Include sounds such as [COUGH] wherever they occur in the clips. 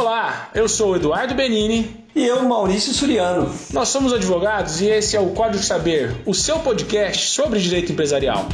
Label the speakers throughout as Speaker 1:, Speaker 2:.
Speaker 1: Olá, eu sou o Eduardo Benini.
Speaker 2: E eu, Maurício Suriano.
Speaker 1: Nós somos advogados e esse é o Código Saber, o seu podcast sobre direito empresarial.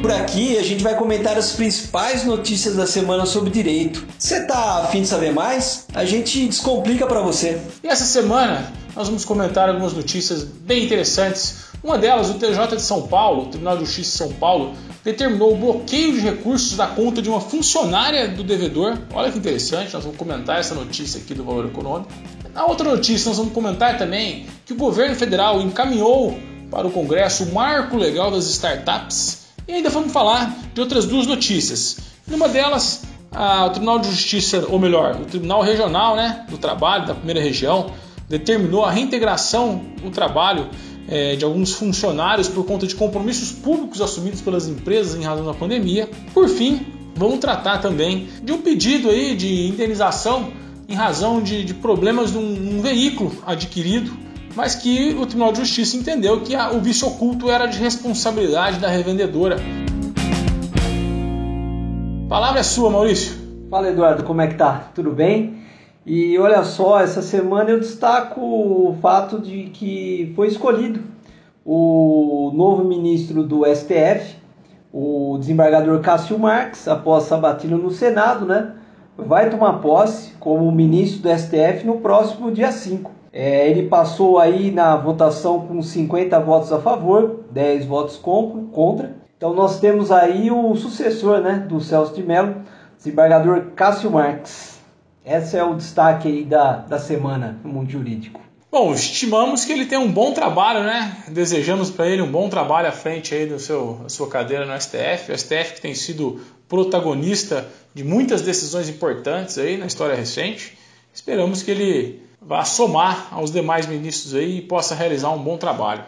Speaker 2: Por aqui a gente vai comentar as principais notícias da semana sobre direito. Você tá afim de saber mais? A gente descomplica para você.
Speaker 1: E essa semana nós vamos comentar algumas notícias bem interessantes. Uma delas, o TJ de São Paulo, o Tribunal de Justiça de São Paulo, determinou o bloqueio de recursos da conta de uma funcionária do devedor. Olha que interessante, nós vamos comentar essa notícia aqui do Valor Econômico. Na outra notícia, nós vamos comentar também que o governo federal encaminhou para o Congresso o marco legal das startups. E ainda vamos falar de outras duas notícias. Numa delas, a, o Tribunal de Justiça, ou melhor, o Tribunal Regional né, do Trabalho da primeira região, determinou a reintegração do trabalho é, de alguns funcionários por conta de compromissos públicos assumidos pelas empresas em razão da pandemia. Por fim, vamos tratar também de um pedido aí de indenização em razão de, de problemas de um, um, veículo adquirido, mas que o Tribunal de Justiça entendeu que a, o vício oculto era de responsabilidade da revendedora. Palavra é sua, Maurício.
Speaker 2: Fala, Eduardo, como é que tá? Tudo bem? E olha só, essa semana eu destaco o fato de que foi escolhido o novo ministro do STF, o desembargador Cássio Marques, após sabatina no Senado, né? Vai tomar posse como ministro do STF no próximo dia 5. É, ele passou aí na votação com 50 votos a favor, 10 votos contra. Então nós temos aí o sucessor né, do Celso de Mello, desembargador Cássio Marques. Esse é o destaque aí da, da semana no mundo jurídico.
Speaker 1: Bom, estimamos que ele tem um bom trabalho, né? Desejamos para ele um bom trabalho à frente aí do seu, da sua cadeira no STF. O STF que tem sido protagonista de muitas decisões importantes aí na história recente. Esperamos que ele vá somar aos demais ministros aí e possa realizar um bom trabalho.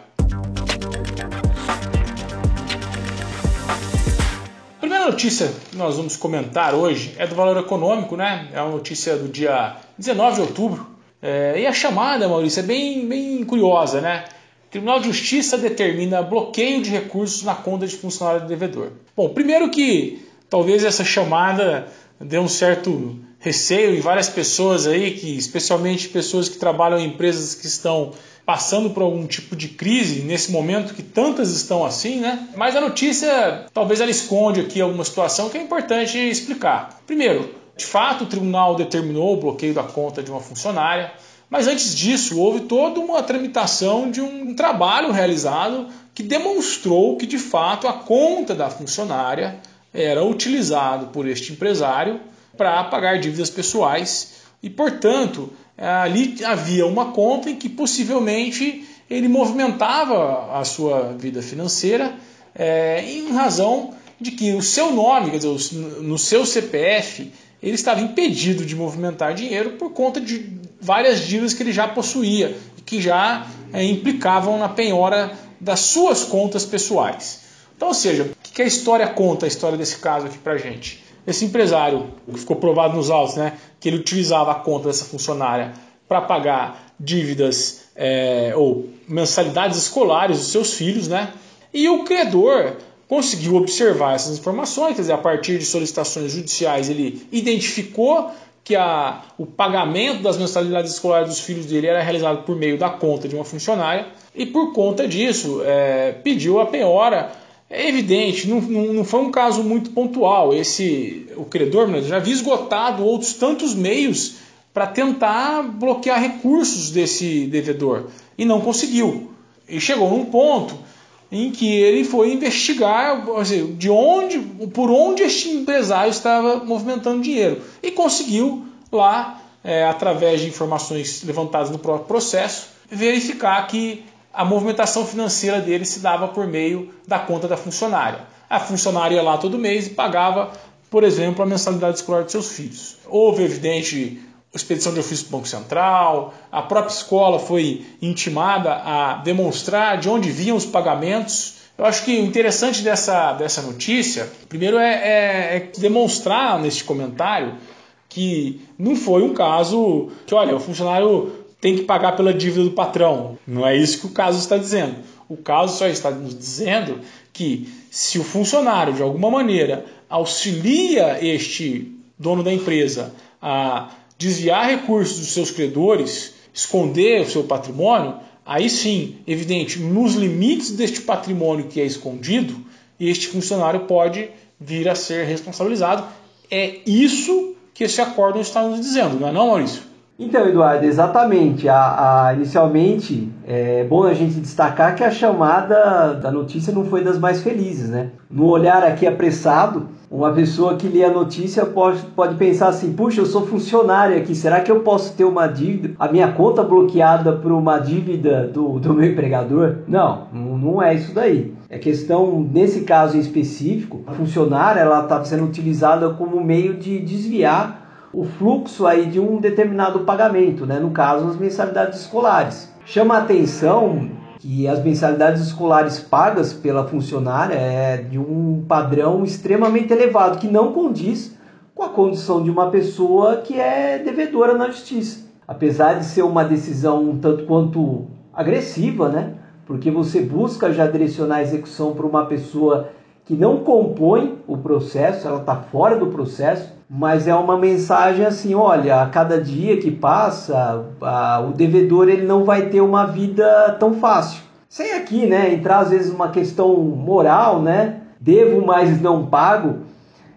Speaker 1: Notícia que nós vamos comentar hoje é do valor econômico, né? É uma notícia do dia 19 de outubro. É, e a chamada, Maurício, é bem, bem curiosa, né? O Tribunal de Justiça determina bloqueio de recursos na conta de funcionário do devedor. Bom, primeiro que talvez essa chamada dê um certo receio em várias pessoas aí, que especialmente pessoas que trabalham em empresas que estão passando por algum tipo de crise nesse momento que tantas estão assim, né? Mas a notícia talvez ela esconde aqui alguma situação que é importante explicar. Primeiro, de fato, o tribunal determinou o bloqueio da conta de uma funcionária, mas antes disso houve toda uma tramitação de um trabalho realizado que demonstrou que de fato a conta da funcionária era utilizada por este empresário para pagar dívidas pessoais e, portanto, ali havia uma conta em que possivelmente ele movimentava a sua vida financeira é, em razão de que o seu nome, quer dizer, no seu CPF, ele estava impedido de movimentar dinheiro por conta de várias dívidas que ele já possuía que já é, implicavam na penhora das suas contas pessoais. Então, ou seja, o que a história conta, a história desse caso aqui para gente? Esse empresário, que ficou provado nos autos, né, que ele utilizava a conta dessa funcionária para pagar dívidas é, ou mensalidades escolares dos seus filhos, né? E o credor conseguiu observar essas informações, quer dizer, a partir de solicitações judiciais, ele identificou que a, o pagamento das mensalidades escolares dos filhos dele era realizado por meio da conta de uma funcionária e por conta disso é, pediu a penhora é evidente, não, não, foi um caso muito pontual. Esse o credor né, já havia esgotado outros tantos meios para tentar bloquear recursos desse devedor e não conseguiu. E chegou num ponto em que ele foi investigar de onde, por onde este empresário estava movimentando dinheiro e conseguiu lá, é, através de informações levantadas no próprio processo, verificar que a movimentação financeira dele se dava por meio da conta da funcionária. A funcionária ia lá todo mês e pagava, por exemplo, a mensalidade escolar dos seus filhos. Houve, evidente, expedição de ofício do Banco Central, a própria escola foi intimada a demonstrar de onde vinham os pagamentos. Eu acho que o interessante dessa, dessa notícia, primeiro, é, é, é demonstrar neste comentário que não foi um caso que, olha, o funcionário tem que pagar pela dívida do patrão. Não é isso que o caso está dizendo. O caso só está nos dizendo que se o funcionário, de alguma maneira, auxilia este dono da empresa, a desviar recursos dos seus credores, esconder o seu patrimônio, aí sim, evidente, nos limites deste patrimônio que é escondido, este funcionário pode vir a ser responsabilizado. É isso que esse acordo está nos dizendo, não é não, Maurício?
Speaker 2: Então, Eduardo, exatamente. A, a, inicialmente, é bom a gente destacar que a chamada da notícia não foi das mais felizes, né? No olhar aqui apressado, uma pessoa que lê a notícia pode, pode pensar assim: puxa, eu sou funcionário aqui, será que eu posso ter uma dívida, a minha conta bloqueada por uma dívida do, do meu empregador? Não, não é isso daí. É questão, nesse caso em específico, a funcionária está sendo utilizada como meio de desviar o fluxo aí de um determinado pagamento, né? no caso as mensalidades escolares. Chama a atenção que as mensalidades escolares pagas pela funcionária é de um padrão extremamente elevado, que não condiz com a condição de uma pessoa que é devedora na justiça. Apesar de ser uma decisão um tanto quanto agressiva, né? Porque você busca já direcionar a execução para uma pessoa que não compõe o processo, ela está fora do processo, mas é uma mensagem assim, olha, a cada dia que passa, a, o devedor ele não vai ter uma vida tão fácil. Sem aqui, né, entrar às vezes uma questão moral, né, devo mas não pago,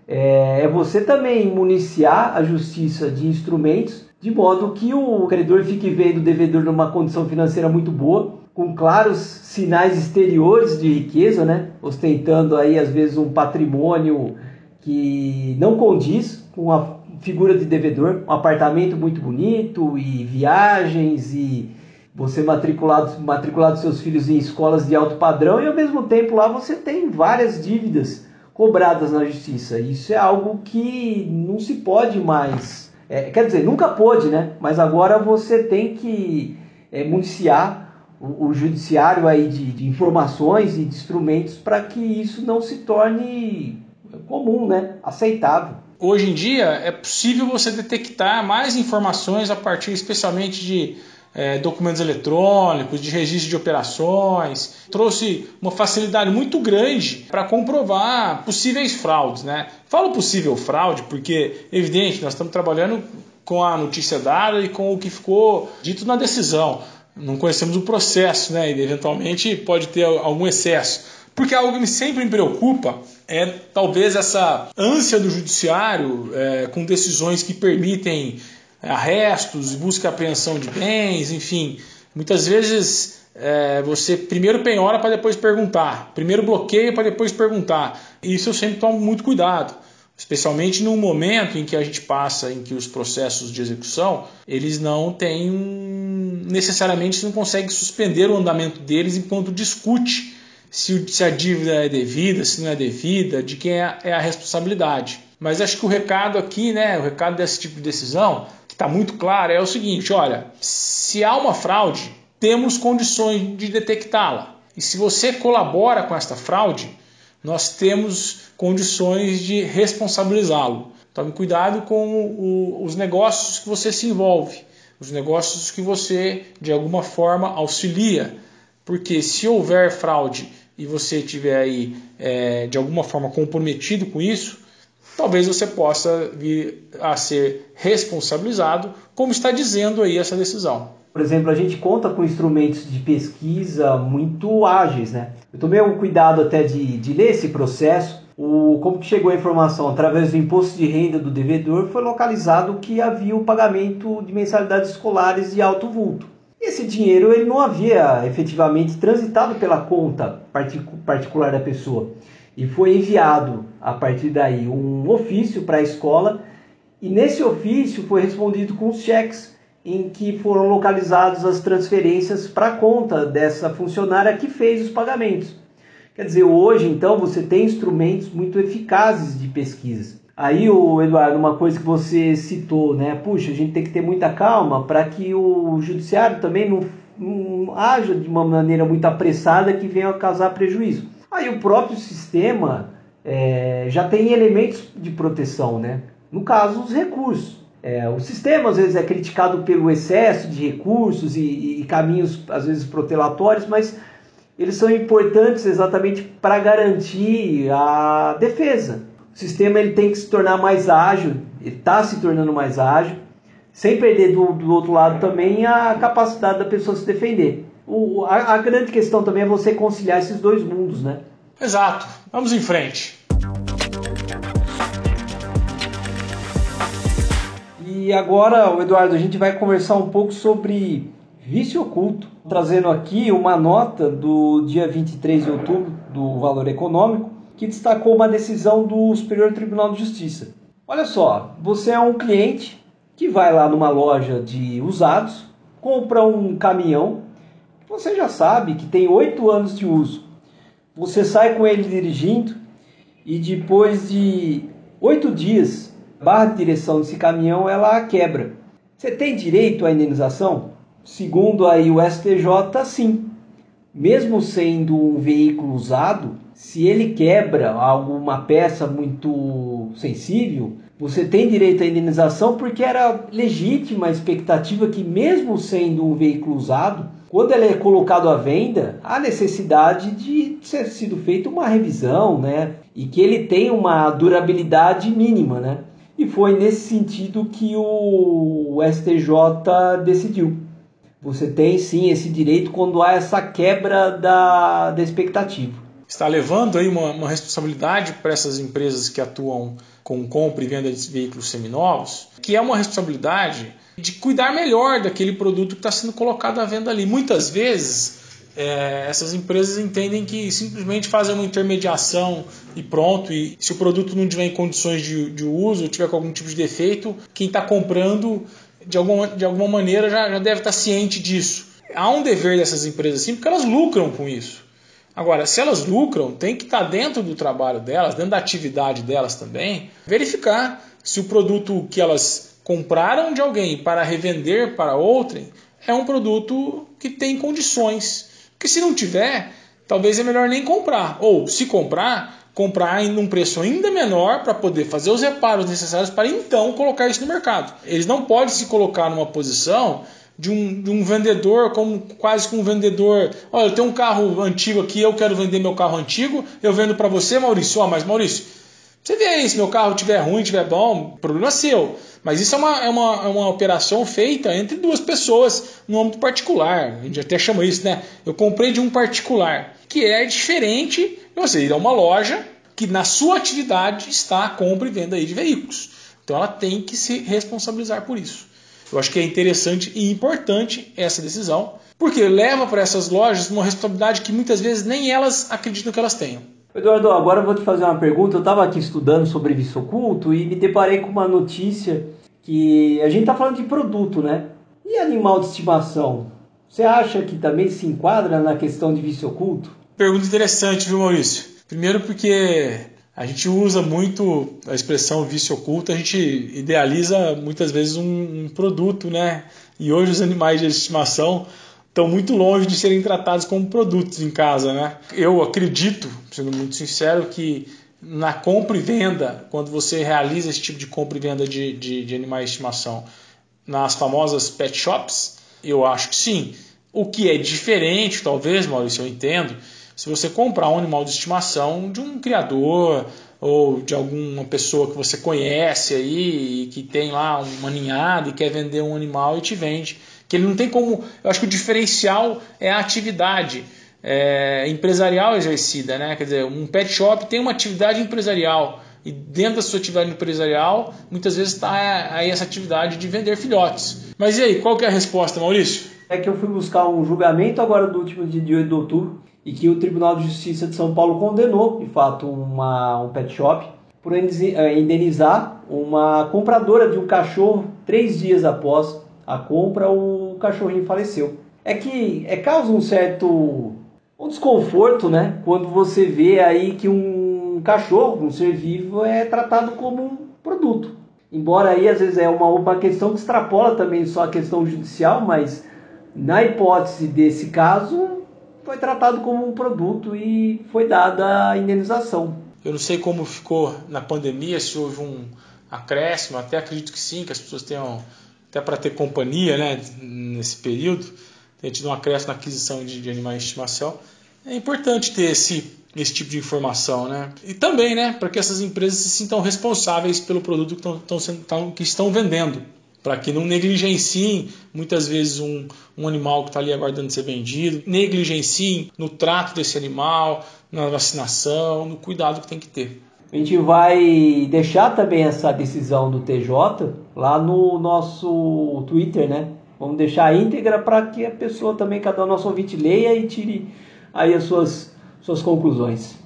Speaker 2: é, é você também municiar a justiça de instrumentos de modo que o credor fique vendo o devedor numa condição financeira muito boa, com claros sinais exteriores de riqueza, né, ostentando aí às vezes um patrimônio que não condiz com a figura de devedor, um apartamento muito bonito e viagens e você matriculado matriculado seus filhos em escolas de alto padrão e ao mesmo tempo lá você tem várias dívidas cobradas na justiça. Isso é algo que não se pode mais, é, quer dizer, nunca pôde, né? Mas agora você tem que é, municiar o, o judiciário aí de, de informações e de instrumentos para que isso não se torne comum, né? aceitável.
Speaker 1: Hoje em dia é possível você detectar mais informações a partir especialmente de é, documentos eletrônicos, de registro de operações. Trouxe uma facilidade muito grande para comprovar possíveis fraudes. Né? Falo possível fraude porque, evidente, nós estamos trabalhando com a notícia dada e com o que ficou dito na decisão. Não conhecemos o processo, né? E eventualmente pode ter algum excesso. Porque algo que sempre me preocupa é talvez essa ânsia do judiciário é, com decisões que permitem arrestos, busca e apreensão de bens, enfim. Muitas vezes é, você primeiro penhora para depois perguntar, primeiro bloqueia para depois perguntar. Isso eu sempre tomo muito cuidado, especialmente num momento em que a gente passa, em que os processos de execução eles não têm necessariamente não consegue suspender o andamento deles enquanto discute se, se a dívida é devida, se não é devida, de quem é, é a responsabilidade. Mas acho que o recado aqui, né, o recado desse tipo de decisão, que está muito claro, é o seguinte: olha, se há uma fraude, temos condições de detectá-la. E se você colabora com esta fraude, nós temos condições de responsabilizá-lo. Tome cuidado com o, os negócios que você se envolve, os negócios que você de alguma forma auxilia, porque se houver fraude e você tiver aí é, de alguma forma comprometido com isso, talvez você possa vir a ser responsabilizado, como está dizendo aí essa decisão.
Speaker 2: Por exemplo, a gente conta com instrumentos de pesquisa muito ágeis, né? Eu tomei um cuidado até de, de ler esse processo. O, como que chegou a informação? Através do imposto de renda do devedor foi localizado que havia o pagamento de mensalidades escolares de alto vulto. Esse dinheiro ele não havia efetivamente transitado pela conta particular da pessoa e foi enviado a partir daí um ofício para a escola e nesse ofício foi respondido com os cheques em que foram localizadas as transferências para a conta dessa funcionária que fez os pagamentos. Quer dizer, hoje então você tem instrumentos muito eficazes de pesquisa. Aí, o Eduardo, uma coisa que você citou, né? Puxa, a gente tem que ter muita calma para que o judiciário também não, não haja de uma maneira muito apressada que venha a causar prejuízo. Aí o próprio sistema é, já tem elementos de proteção, né? No caso, os recursos. É, o sistema às vezes é criticado pelo excesso de recursos e, e caminhos às vezes protelatórios, mas eles são importantes exatamente para garantir a defesa. O sistema ele tem que se tornar mais ágil ele está se tornando mais ágil, sem perder do, do outro lado também a capacidade da pessoa se defender. O, a, a grande questão também é você conciliar esses dois mundos, né?
Speaker 1: Exato. Vamos em frente.
Speaker 2: E agora, Eduardo, a gente vai conversar um pouco sobre vício oculto, trazendo aqui uma nota do dia 23 de outubro do Valor Econômico, que destacou uma decisão do Superior Tribunal de Justiça. Olha só, você é um cliente que vai lá numa loja de usados, compra um caminhão, você já sabe que tem oito anos de uso. Você sai com ele dirigindo e depois de oito dias, a barra de direção desse caminhão ela quebra. Você tem direito à indenização? Segundo aí o STJ, sim. Mesmo sendo um veículo usado, se ele quebra alguma peça muito sensível, você tem direito à indenização porque era legítima a expectativa que, mesmo sendo um veículo usado, quando ele é colocado à venda, há necessidade de ser sido feita uma revisão, né? E que ele tenha uma durabilidade mínima, né? E foi nesse sentido que o STJ decidiu. Você tem sim esse direito quando há essa quebra da, da expectativa
Speaker 1: está levando aí uma, uma responsabilidade para essas empresas que atuam com compra e venda de veículos seminovos, que é uma responsabilidade de cuidar melhor daquele produto que está sendo colocado à venda ali. Muitas vezes é, essas empresas entendem que simplesmente fazem uma intermediação e pronto, e se o produto não tiver em condições de, de uso, tiver com algum tipo de defeito, quem está comprando de alguma, de alguma maneira já, já deve estar tá ciente disso. Há um dever dessas empresas sim, porque elas lucram com isso. Agora, se elas lucram, tem que estar dentro do trabalho delas, dentro da atividade delas também, verificar se o produto que elas compraram de alguém para revender para outrem é um produto que tem condições. Porque se não tiver, talvez é melhor nem comprar. Ou, se comprar, comprar em um preço ainda menor para poder fazer os reparos necessários para então colocar isso no mercado. Eles não podem se colocar numa posição de um, de um vendedor, como quase como um vendedor. Olha, eu tenho um carro antigo aqui, eu quero vender meu carro antigo, eu vendo para você, Maurício. Ó, mas Maurício, você vê aí, se meu carro estiver ruim, estiver bom, problema é seu. Mas isso é uma, é, uma, é uma operação feita entre duas pessoas no âmbito particular. A gente até chama isso, né? Eu comprei de um particular, que é diferente de você ir a uma loja que na sua atividade está a compra e venda aí de veículos. Então ela tem que se responsabilizar por isso. Eu acho que é interessante e importante essa decisão, porque leva para essas lojas uma responsabilidade que muitas vezes nem elas acreditam que elas tenham.
Speaker 2: Eduardo, agora eu vou te fazer uma pergunta. Eu estava aqui estudando sobre vício oculto e me deparei com uma notícia que a gente está falando de produto, né? E animal de estimação? Você acha que também se enquadra na questão de vício oculto?
Speaker 1: Pergunta interessante, viu, Maurício? Primeiro porque a gente usa muito a expressão vício oculto, a gente idealiza muitas vezes um, um produto, né? E hoje os animais de estimação estão muito longe de serem tratados como produtos em casa, né? Eu acredito, sendo muito sincero, que na compra e venda, quando você realiza esse tipo de compra e venda de, de, de animais de estimação nas famosas pet shops, eu acho que sim. O que é diferente, talvez, Maurício, eu entendo, se você comprar um animal de estimação de um criador ou de alguma pessoa que você conhece aí que tem lá uma ninhada e quer vender um animal e te vende. Que ele não tem como. Eu acho que o diferencial é a atividade é, empresarial exercida, né? Quer dizer, um pet shop tem uma atividade empresarial e dentro da sua atividade empresarial muitas vezes está aí essa atividade de vender filhotes. Mas e aí, qual que é a resposta, Maurício?
Speaker 2: É que eu fui buscar um julgamento agora do último dia de 8 de outubro e que o Tribunal de Justiça de São Paulo condenou, de fato, uma, um pet shop por eh, indenizar uma compradora de um cachorro três dias após a compra, o cachorrinho faleceu. É que é causa um certo um desconforto, né? Quando você vê aí que um cachorro, um ser vivo, é tratado como um produto. Embora aí às vezes é uma, uma questão que extrapola também só a questão judicial, mas na hipótese desse caso, foi tratado como um produto e foi dada a indenização.
Speaker 1: Eu não sei como ficou na pandemia, se houve um acréscimo, até acredito que sim, que as pessoas tenham, até para ter companhia né, nesse período, tem tido um acréscimo na aquisição de, de animais de estimação. É importante ter esse, esse tipo de informação, né? E também, né, para que essas empresas se sintam responsáveis pelo produto que, estão, que estão vendendo, para que não negligenciem muitas vezes um, um animal que está ali aguardando ser vendido, negligenciem no trato desse animal, na vacinação, no cuidado que tem que ter.
Speaker 2: A gente vai deixar também essa decisão do TJ lá no nosso Twitter, né? Vamos deixar a íntegra para que a pessoa também, cada nosso ouvinte, leia e tire aí as suas, suas conclusões.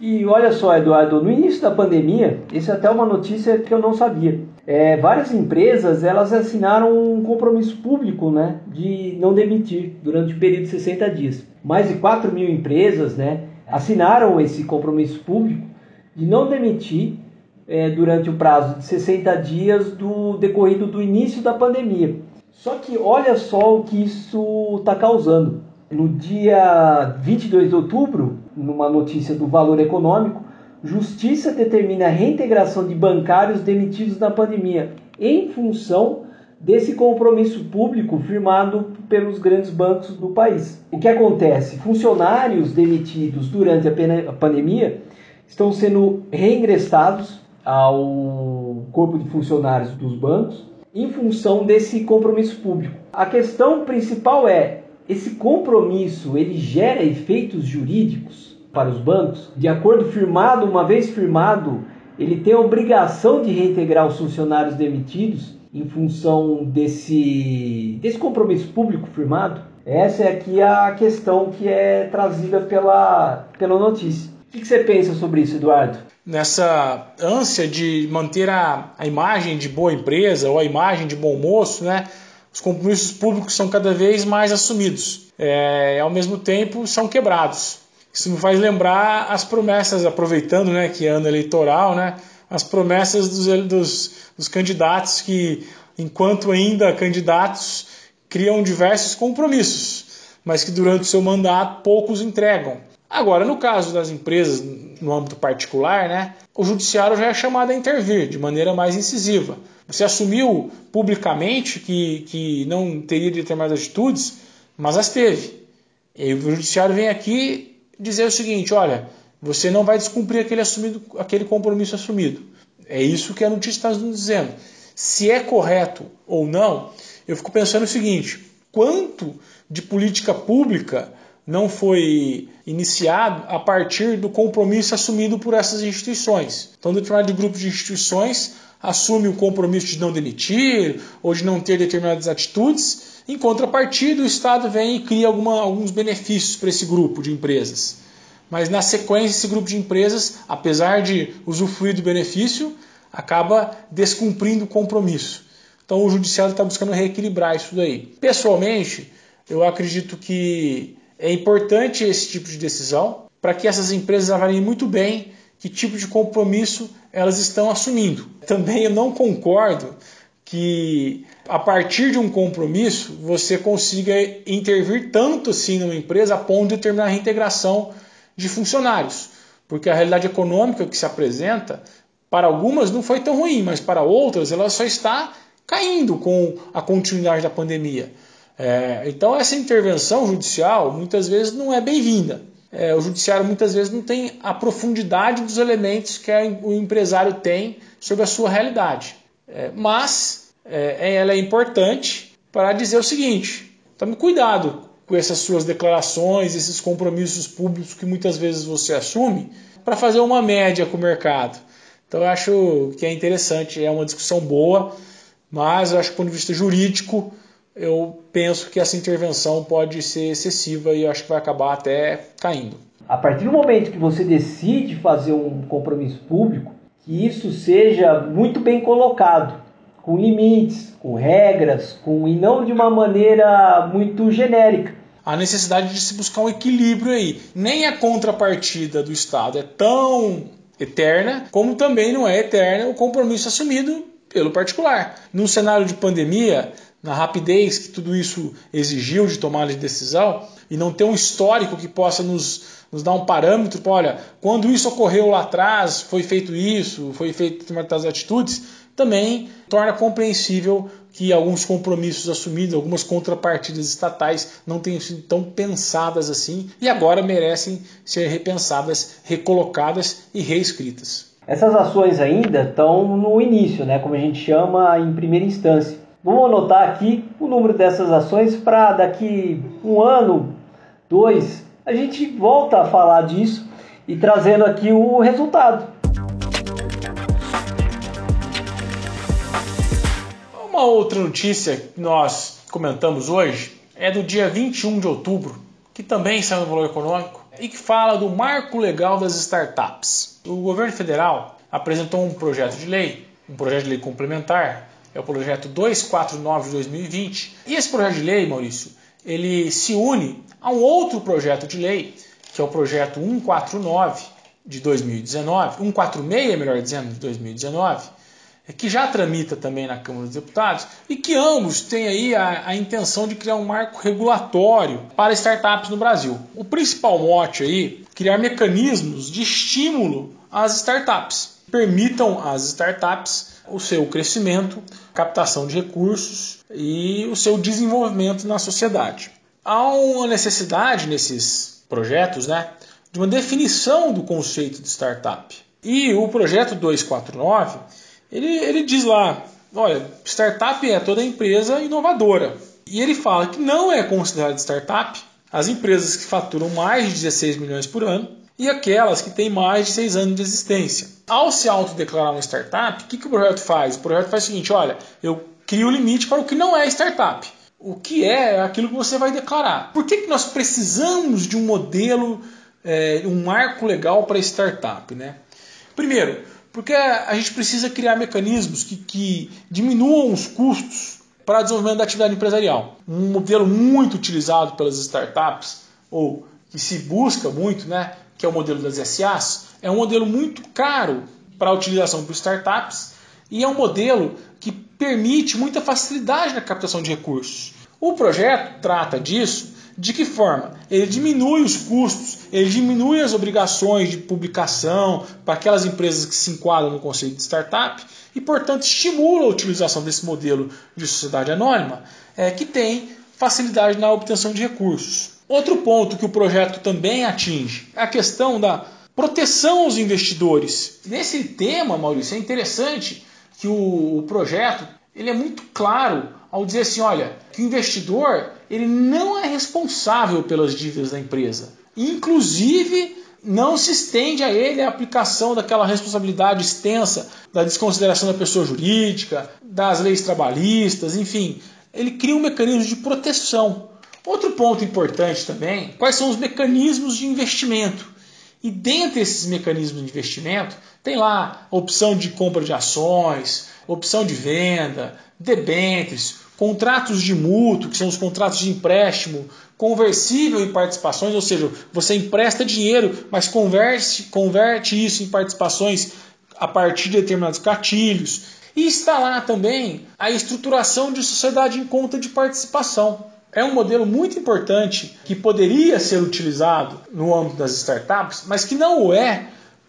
Speaker 2: E olha só, Eduardo, no início da pandemia, isso é até uma notícia que eu não sabia. É, várias empresas elas assinaram um compromisso público né, de não demitir durante o período de 60 dias. Mais de 4 mil empresas né, assinaram esse compromisso público de não demitir é, durante o prazo de 60 dias do decorrido do início da pandemia. Só que olha só o que isso está causando. No dia 22 de outubro, numa notícia do Valor Econômico, Justiça determina a reintegração de bancários demitidos na pandemia em função desse compromisso público firmado pelos grandes bancos do país. O que acontece? Funcionários demitidos durante a pandemia estão sendo reingressados ao corpo de funcionários dos bancos em função desse compromisso público. A questão principal é esse compromisso ele gera efeitos jurídicos para os bancos. De acordo firmado, uma vez firmado, ele tem a obrigação de reintegrar os funcionários demitidos em função desse, desse compromisso público firmado. Essa é aqui a questão que é trazida pela, pela notícia. O que você pensa sobre isso, Eduardo?
Speaker 1: Nessa ânsia de manter a, a imagem de boa empresa ou a imagem de bom moço, né? os compromissos públicos são cada vez mais assumidos é, ao mesmo tempo são quebrados. Isso me faz lembrar as promessas, aproveitando né, que é ano eleitoral, né, as promessas dos, dos, dos candidatos que, enquanto ainda candidatos, criam diversos compromissos, mas que durante o seu mandato poucos entregam. Agora, no caso das empresas no âmbito particular, né, o judiciário já é chamado a intervir de maneira mais incisiva. Você assumiu publicamente que, que não teria determinadas atitudes, mas as teve. E o judiciário vem aqui dizer o seguinte: olha, você não vai descumprir aquele, assumido, aquele compromisso assumido. É isso que a notícia está nos dizendo. Se é correto ou não, eu fico pensando o seguinte: quanto de política pública não foi iniciado a partir do compromisso assumido por essas instituições. Então, determinado grupo de instituições assume o compromisso de não demitir ou de não ter determinadas atitudes, em contrapartida, o Estado vem e cria alguma, alguns benefícios para esse grupo de empresas. Mas na sequência, esse grupo de empresas, apesar de usufruir do benefício, acaba descumprindo o compromisso. Então o judiciário está buscando reequilibrar isso daí. Pessoalmente, eu acredito que é importante esse tipo de decisão para que essas empresas avaliem muito bem que tipo de compromisso elas estão assumindo. Também eu não concordo que a partir de um compromisso você consiga intervir tanto assim numa empresa a ponto de determinar a reintegração de funcionários, porque a realidade econômica que se apresenta para algumas não foi tão ruim, mas para outras ela só está caindo com a continuidade da pandemia. É, então essa intervenção judicial muitas vezes não é bem-vinda. É, o judiciário muitas vezes não tem a profundidade dos elementos que o empresário tem sobre a sua realidade. É, mas é, ela é importante para dizer o seguinte: tome cuidado com essas suas declarações, esses compromissos públicos que muitas vezes você assume para fazer uma média com o mercado. Então eu acho que é interessante, é uma discussão boa, mas eu acho que do ponto de vista jurídico eu penso que essa intervenção pode ser excessiva e acho que vai acabar até caindo.
Speaker 2: A partir do momento que você decide fazer um compromisso público, que isso seja muito bem colocado, com limites, com regras, com e não de uma maneira muito genérica.
Speaker 1: A necessidade de se buscar um equilíbrio aí. Nem a contrapartida do Estado é tão eterna, como também não é eterna o compromisso assumido pelo particular. Num cenário de pandemia, na rapidez que tudo isso exigiu de tomada de decisão e não ter um histórico que possa nos, nos dar um parâmetro, para, olha, quando isso ocorreu lá atrás, foi feito isso, foi feito determinadas atitudes, também torna compreensível que alguns compromissos assumidos, algumas contrapartidas estatais não tenham sido tão pensadas assim e agora merecem ser repensadas, recolocadas e reescritas.
Speaker 2: Essas ações ainda estão no início, né, como a gente chama em primeira instância. Vamos anotar aqui o número dessas ações para daqui um ano, dois, a gente volta a falar disso e trazendo aqui o resultado.
Speaker 1: Uma outra notícia que nós comentamos hoje é do dia 21 de outubro, que também saiu no Valor Econômico e que fala do marco legal das startups. O governo federal apresentou um projeto de lei, um projeto de lei complementar, é o projeto 249 de 2020. E esse projeto de lei, Maurício, ele se une a um outro projeto de lei, que é o projeto 149 de 2019, 146, melhor dizendo, de 2019, que já tramita também na Câmara dos Deputados e que ambos têm aí a, a, intenção de criar um marco regulatório para startups no Brasil. O principal mote aí, criar mecanismos de estímulo às startups, permitam às startups o seu crescimento, captação de recursos e o seu desenvolvimento na sociedade. Há uma necessidade nesses projetos, né, de uma definição do conceito de startup. E o projeto 249 ele, ele diz lá: olha, startup é toda empresa inovadora. E ele fala que não é considerado startup as empresas que faturam mais de 16 milhões por ano e aquelas que têm mais de 6 anos de existência. Ao se autodeclarar uma startup, o que, que o projeto faz? O projeto faz o seguinte: olha, eu crio o limite para o que não é startup. O que é, é aquilo que você vai declarar. Por que, que nós precisamos de um modelo, é, um marco legal para startup? Né? Primeiro, porque a gente precisa criar mecanismos que, que diminuam os custos para o desenvolvimento da atividade empresarial. Um modelo muito utilizado pelas startups, ou que se busca muito, né, que é o modelo das SAs, é um modelo muito caro para a utilização por startups e é um modelo que permite muita facilidade na captação de recursos. O projeto trata disso de que forma? Ele diminui os custos, ele diminui as obrigações de publicação para aquelas empresas que se enquadram no conceito de startup e, portanto, estimula a utilização desse modelo de sociedade anônima é, que tem facilidade na obtenção de recursos. Outro ponto que o projeto também atinge é a questão da proteção aos investidores. Nesse tema, Maurício, é interessante que o, projeto ele é muito claro ao dizer assim, olha, que o investidor ele não é responsável pelas dívidas da empresa. Inclusive, não se estende a ele a aplicação daquela responsabilidade extensa da desconsideração da pessoa jurídica, das leis trabalhistas, enfim, ele cria um mecanismo de proteção. Outro ponto importante também, quais são os mecanismos de investimento? E dentre esses mecanismos de investimento, tem lá opção de compra de ações, opção de venda, debêntures, contratos de mútuo, que são os contratos de empréstimo, conversível em participações, ou seja, você empresta dinheiro, mas converte, converte isso em participações a partir de determinados gatilhos. E está lá também a estruturação de sociedade em conta de participação. É um modelo muito importante que poderia ser utilizado no âmbito das startups, mas que não o é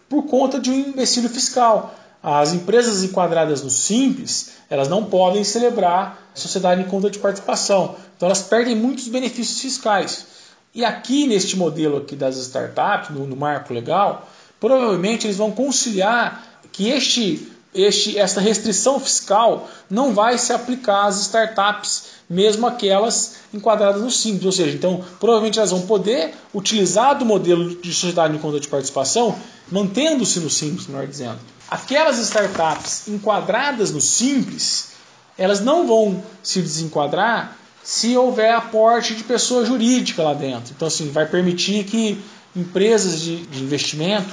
Speaker 1: por conta de um empecilho fiscal. As empresas enquadradas no Simples, elas não podem celebrar sociedade em conta de participação. Então elas perdem muitos benefícios fiscais. E aqui neste modelo aqui das startups, no, no marco legal, provavelmente eles vão conciliar que este, este, esta restrição fiscal não vai se aplicar às startups, mesmo aquelas enquadradas no Simples. Ou seja, então provavelmente elas vão poder utilizar do modelo de sociedade em conta de participação, mantendo-se no Simples, melhor dizendo. Aquelas startups enquadradas no simples, elas não vão se desenquadrar se houver aporte de pessoa jurídica lá dentro. Então, assim, vai permitir que empresas de, de investimento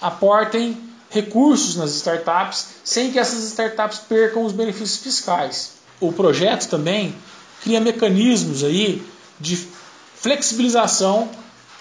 Speaker 1: aportem recursos nas startups sem que essas startups percam os benefícios fiscais. O projeto também cria mecanismos aí de flexibilização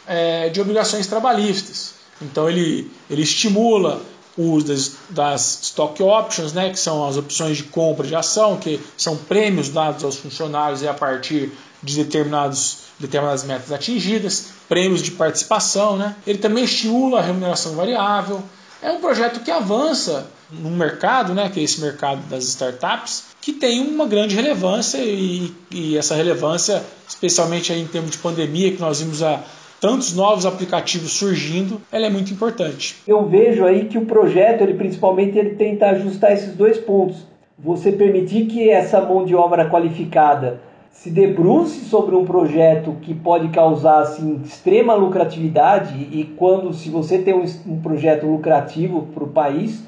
Speaker 1: é, de obrigações trabalhistas. Então ele, ele estimula o uso das, das stock options, né, que são as opções de compra de ação, que são prêmios dados aos funcionários a partir de determinados, determinadas metas atingidas, prêmios de participação. Né. Ele também estimula a remuneração variável. É um projeto que avança num mercado, né, que é esse mercado das startups, que tem uma grande relevância e, e essa relevância, especialmente em termos de pandemia, que nós vimos a tantos novos aplicativos surgindo, ela é muito importante.
Speaker 2: Eu vejo aí que o projeto, ele principalmente ele tenta ajustar esses dois pontos. Você permitir que essa mão de obra qualificada se debruce sobre um projeto que pode causar assim, extrema lucratividade e quando se você tem um, um projeto lucrativo para o país,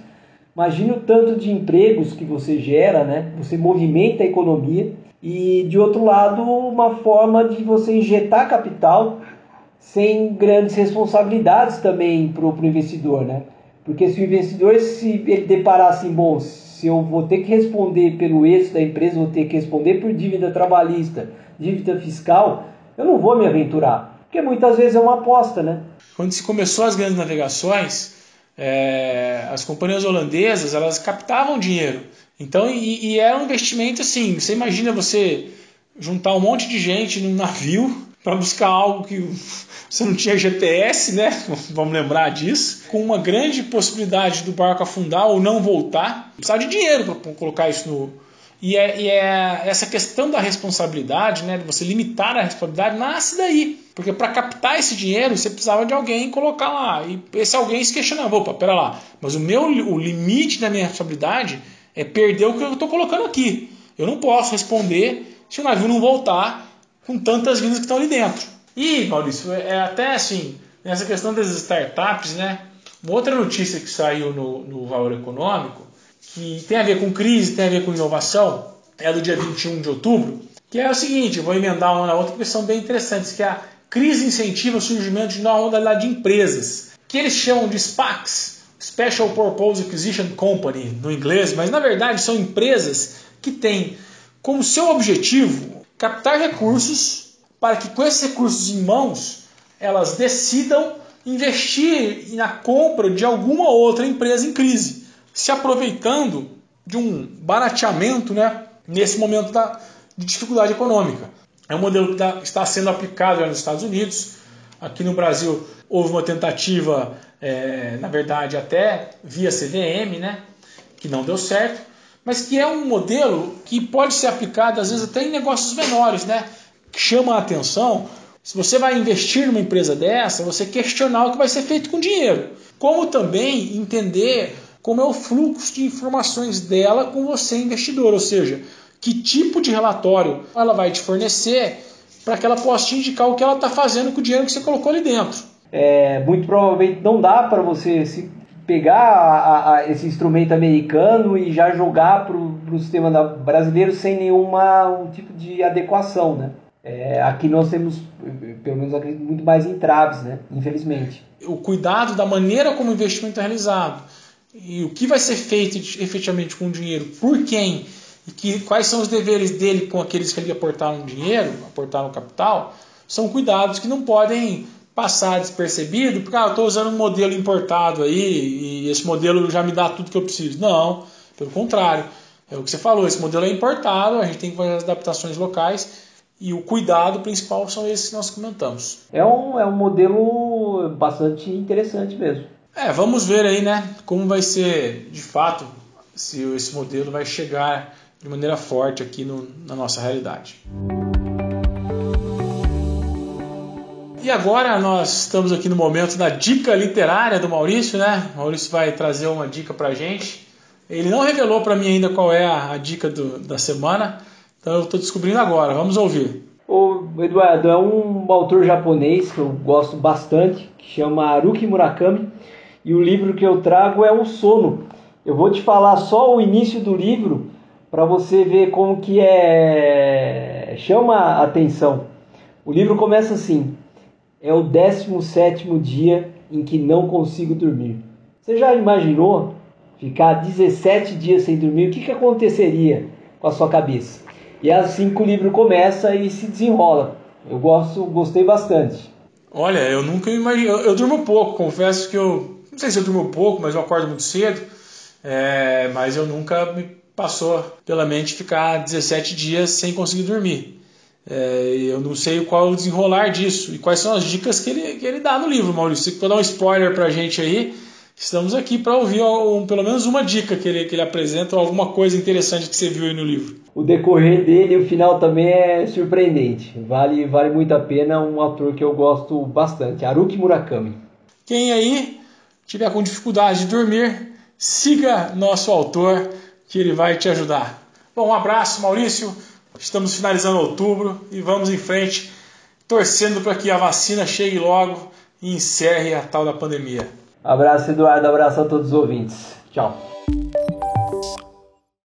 Speaker 2: imagine o tanto de empregos que você gera, né? Você movimenta a economia e de outro lado uma forma de você injetar capital sem grandes responsabilidades também para o investidor, né? Porque se o investidor se ele deparar assim, bom, se eu vou ter que responder pelo êxito da empresa, vou ter que responder por dívida trabalhista, dívida fiscal, eu não vou me aventurar, porque muitas vezes é uma aposta, né?
Speaker 1: Quando se começou as grandes navegações, é, as companhias holandesas elas captavam dinheiro. Então, e, e era um investimento assim. Você imagina você juntar um monte de gente num navio [LAUGHS] para buscar algo que [LAUGHS] você não tinha GPS, né? [LAUGHS] Vamos lembrar disso. Com uma grande possibilidade do barco afundar ou não voltar. Precisava de dinheiro para colocar isso no. E, é, e é essa questão da responsabilidade, né? De você limitar a responsabilidade, nasce daí. Porque para captar esse dinheiro, você precisava de alguém colocar lá. E esse alguém se questionava: opa, pera lá, mas o meu o limite da minha responsabilidade é perder o que eu estou colocando aqui. Eu não posso responder se o navio não voltar com tantas vidas que estão ali dentro. E, Maurício, é até assim, nessa questão das startups, né? Uma outra notícia que saiu no, no Valor Econômico, que tem a ver com crise, tem a ver com inovação, é do dia 21 de outubro, que é o seguinte, vou emendar uma na outra, porque são bem interessantes, que é a crise incentiva o surgimento de nova modalidade de empresas, que eles chamam de SPACs, Special Purpose Acquisition Company, no inglês, mas na verdade são empresas que têm como seu objetivo captar recursos para que com esses recursos em mãos elas decidam investir na compra de alguma outra empresa em crise, se aproveitando de um barateamento né, nesse momento da, de dificuldade econômica. É um modelo que está sendo aplicado nos Estados Unidos. Aqui no Brasil houve uma tentativa, é, na verdade, até via CVM, né, que não deu certo, mas que é um modelo que pode ser aplicado, às vezes, até em negócios menores. Né? chama a atenção, se você vai investir numa empresa dessa, você questionar o que vai ser feito com o dinheiro. Como também entender como é o fluxo de informações dela com você, investidor, ou seja, que tipo de relatório ela vai te fornecer para que ela possa te indicar o que ela está fazendo com o dinheiro que você colocou ali dentro.
Speaker 2: É, muito provavelmente não dá para você se pegar a, a, esse instrumento americano e já jogar para o sistema brasileiro sem nenhuma um tipo de adequação, né? É, aqui nós temos, pelo menos acredito, muito mais entraves, né? infelizmente.
Speaker 1: O cuidado da maneira como o investimento é realizado e o que vai ser feito efetivamente com o dinheiro, por quem e que, quais são os deveres dele com aqueles que ele aportaram dinheiro, aportaram capital, são cuidados que não podem passar despercebido, porque ah, eu estou usando um modelo importado aí e esse modelo já me dá tudo que eu preciso. Não, pelo contrário. É o que você falou, esse modelo é importado, a gente tem que fazer as adaptações locais e o cuidado principal são esses que nós comentamos.
Speaker 2: É um, é um modelo bastante interessante mesmo.
Speaker 1: É, vamos ver aí, né, como vai ser de fato, se esse modelo vai chegar de maneira forte aqui no, na nossa realidade. E agora nós estamos aqui no momento da dica literária do Maurício, né? O Maurício vai trazer uma dica pra gente. Ele não revelou para mim ainda qual é a, a dica do, da semana, então eu estou descobrindo agora, vamos ouvir.
Speaker 2: O Eduardo é um autor japonês que eu gosto bastante, que chama Haruki Murakami, e o livro que eu trago é O Sono. Eu vou te falar só o início do livro para você ver como que é chama a atenção. O livro começa assim: É o 17 dia em que não consigo dormir. Você já imaginou ficar 17 dias sem dormir? O que, que aconteceria com a sua cabeça? E é assim que o livro começa e se desenrola. Eu gosto, gostei bastante.
Speaker 1: Olha, eu nunca imaginei. Eu, eu durmo pouco, confesso que eu. Não sei se eu durmo pouco, mas eu acordo muito cedo. É, mas eu nunca me passou pela mente ficar 17 dias sem conseguir dormir. É, eu não sei qual é o desenrolar disso e quais são as dicas que ele, que ele dá no livro, Maurício. Você pode dar um spoiler pra gente aí, estamos aqui para ouvir um, pelo menos uma dica que ele, que ele apresenta ou alguma coisa interessante que você viu aí no livro.
Speaker 2: O decorrer dele, o final também é surpreendente. Vale, vale muito a pena, um autor que eu gosto bastante, Haruki Murakami.
Speaker 1: Quem aí tiver com dificuldade de dormir, siga nosso autor que ele vai te ajudar. Bom, um abraço, Maurício. Estamos finalizando outubro e vamos em frente, torcendo para que a vacina chegue logo e encerre a tal da pandemia.
Speaker 2: Abraço, Eduardo. Abraço a todos os ouvintes. Tchau.